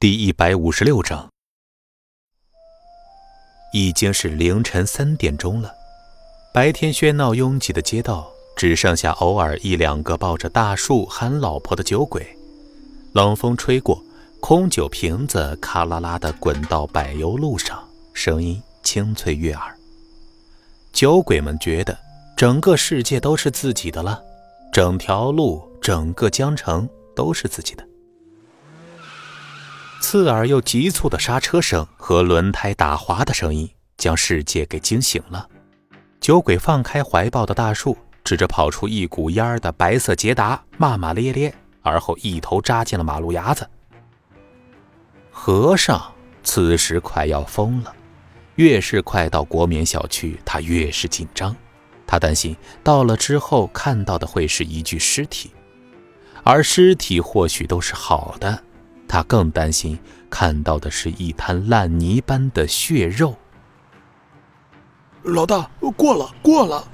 第一百五十六章，已经是凌晨三点钟了。白天喧闹拥挤的街道，只剩下偶尔一两个抱着大树喊老婆的酒鬼。冷风吹过，空酒瓶子咔啦啦的滚到柏油路上，声音清脆悦耳。酒鬼们觉得整个世界都是自己的了，整条路、整个江城都是自己的。刺耳又急促的刹车声和轮胎打滑的声音将世界给惊醒了。酒鬼放开怀抱的大树，指着跑出一股烟儿的白色捷达骂骂咧咧，而后一头扎进了马路牙子。和尚此时快要疯了，越是快到国棉小区，他越是紧张。他担心到了之后看到的会是一具尸体，而尸体或许都是好的。他更担心看到的是一滩烂泥般的血肉。老大，过了，过了。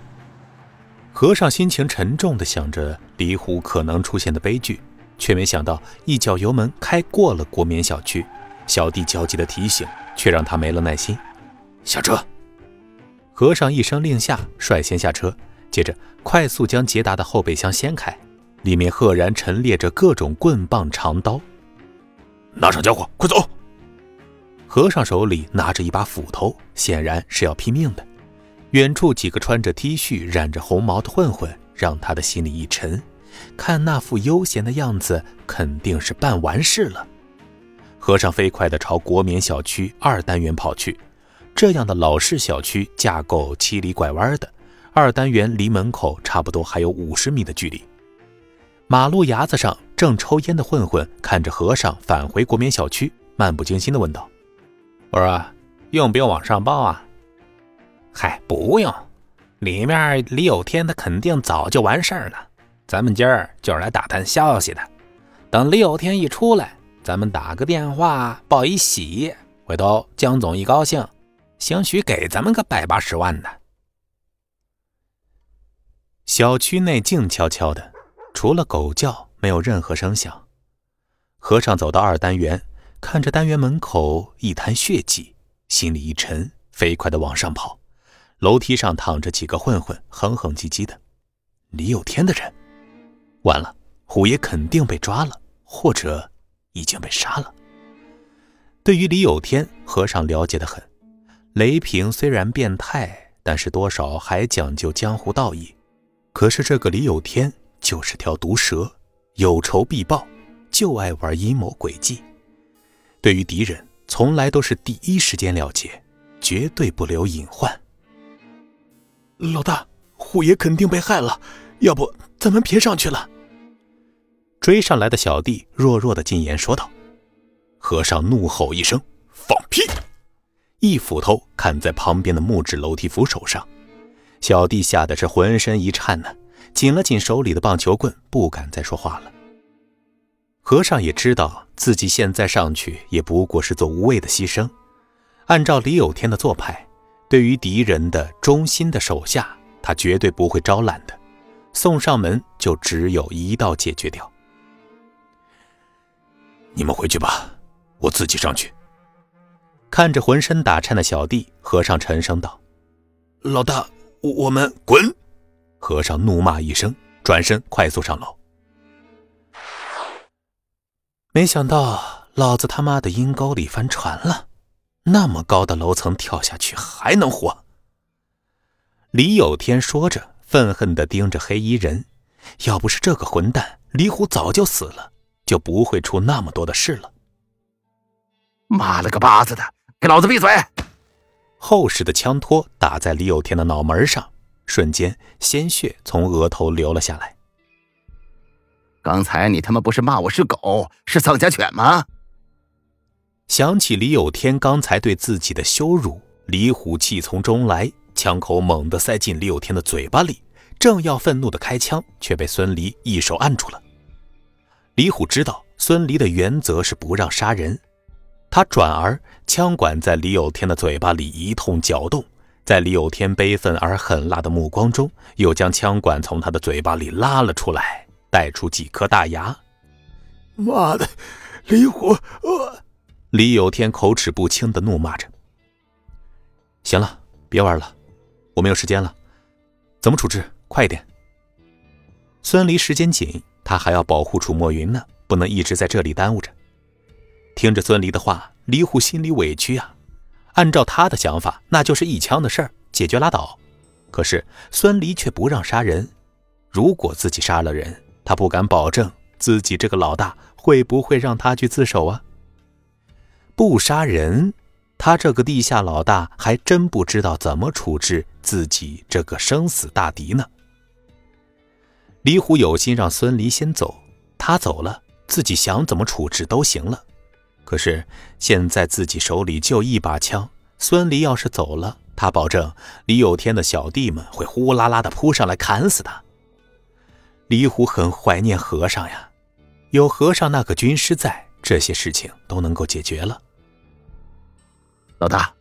和尚心情沉重的想着离虎可能出现的悲剧，却没想到一脚油门开过了国棉小区。小弟焦急的提醒，却让他没了耐心。下车。和尚一声令下，率先下车，接着快速将捷达的后备箱掀开，里面赫然陈列着各种棍棒、长刀。拿上家伙，快走！和尚手里拿着一把斧头，显然是要拼命的。远处几个穿着 T 恤、染着红毛的混混，让他的心里一沉。看那副悠闲的样子，肯定是办完事了。和尚飞快地朝国棉小区二单元跑去。这样的老式小区架构七里拐弯的，二单元离门口差不多还有五十米的距离。马路牙子上正抽烟的混混看着和尚返回国棉小区，漫不经心地问道：“我说，用不用往上报啊？”“嗨，不用，里面李有天他肯定早就完事儿了。咱们今儿就是来打探消息的。等李有天一出来，咱们打个电话报一喜，回头江总一高兴，兴许给咱们个百八十万的。”小区内静悄悄的。除了狗叫，没有任何声响。和尚走到二单元，看着单元门口一滩血迹，心里一沉，飞快地往上跑。楼梯上躺着几个混混，哼哼唧唧的。李有天的人，完了，虎爷肯定被抓了，或者已经被杀了。对于李有天，和尚了解的很。雷平虽然变态，但是多少还讲究江湖道义。可是这个李有天。就是条毒蛇，有仇必报，就爱玩阴谋诡计。对于敌人，从来都是第一时间了结，绝对不留隐患。老大，虎爷肯定被害了，要不咱们别上去了。追上来的小弟弱弱的进言说道。和尚怒吼一声：“放屁！”一斧头砍在旁边的木质楼梯扶手上，小弟吓得是浑身一颤呢。紧了紧手里的棒球棍，不敢再说话了。和尚也知道自己现在上去也不过是做无谓的牺牲。按照李有天的做派，对于敌人的忠心的手下，他绝对不会招揽的。送上门就只有一道解决掉。你们回去吧，我自己上去。看着浑身打颤的小弟，和尚沉声道：“老大，我们滚。”和尚怒骂一声，转身快速上楼。没想到老子他妈的阴沟里翻船了，那么高的楼层跳下去还能活？李有天说着，愤恨地盯着黑衣人。要不是这个混蛋，李虎早就死了，就不会出那么多的事了。妈了个巴子的，给老子闭嘴！厚实的枪托打在李有天的脑门上。瞬间，鲜血从额头流了下来。刚才你他妈不是骂我是狗，是丧家犬吗？想起李有天刚才对自己的羞辱，李虎气从中来，枪口猛地塞进李有天的嘴巴里，正要愤怒的开枪，却被孙离一手按住了。李虎知道孙离的原则是不让杀人，他转而枪管在李有天的嘴巴里一通搅动。在李有天悲愤而狠辣的目光中，又将枪管从他的嘴巴里拉了出来，带出几颗大牙。妈的，李虎！呃李有天口齿不清的怒骂着：“行了，别玩了，我没有时间了，怎么处置？快一点！”孙离时间紧，他还要保护楚墨云呢，不能一直在这里耽误着。听着孙离的话，李虎心里委屈啊。按照他的想法，那就是一枪的事儿，解决拉倒。可是孙离却不让杀人，如果自己杀了人，他不敢保证自己这个老大会不会让他去自首啊。不杀人，他这个地下老大还真不知道怎么处置自己这个生死大敌呢。李虎有心让孙离先走，他走了，自己想怎么处置都行了。可是现在自己手里就一把枪，孙离要是走了，他保证李有天的小弟们会呼啦啦的扑上来砍死他。李虎很怀念和尚呀，有和尚那个军师在，这些事情都能够解决了。老大，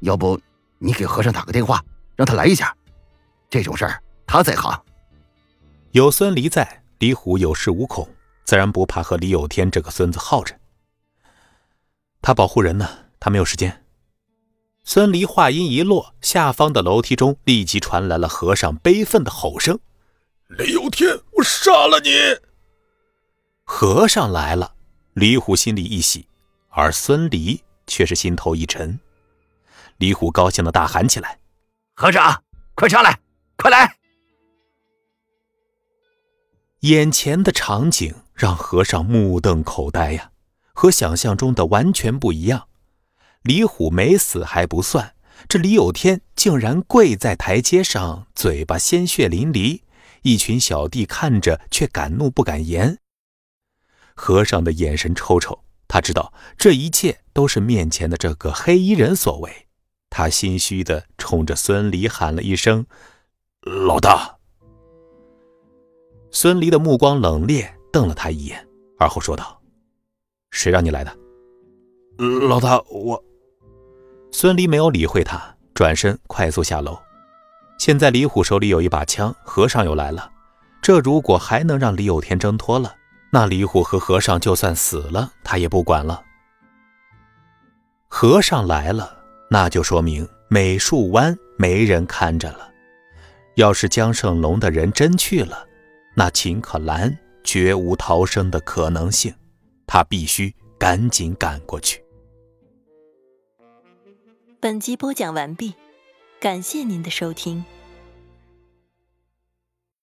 要不你给和尚打个电话，让他来一下，这种事儿他在行。有孙离在，李虎有恃无恐，自然不怕和李有天这个孙子耗着。他保护人呢，他没有时间。孙离话音一落，下方的楼梯中立即传来了和尚悲愤的吼声：“雷有天，我杀了你！”和尚来了，李虎心里一喜，而孙离却是心头一沉。李虎高兴的大喊起来：“和尚，快上来，快来！”眼前的场景让和尚目瞪口呆呀。和想象中的完全不一样，李虎没死还不算，这李有天竟然跪在台阶上，嘴巴鲜血淋漓，一群小弟看着却敢怒不敢言。和尚的眼神抽抽，他知道这一切都是面前的这个黑衣人所为，他心虚的冲着孙离喊了一声：“老大。”孙离的目光冷冽，瞪了他一眼，而后说道。谁让你来的，老大？我孙离没有理会他，转身快速下楼。现在李虎手里有一把枪，和尚又来了，这如果还能让李有天挣脱了，那李虎和和尚就算死了，他也不管了。和尚来了，那就说明美术湾没人看着了。要是江胜龙的人真去了，那秦可兰绝无逃生的可能性。他必须赶紧赶过去。本集播讲完毕，感谢您的收听。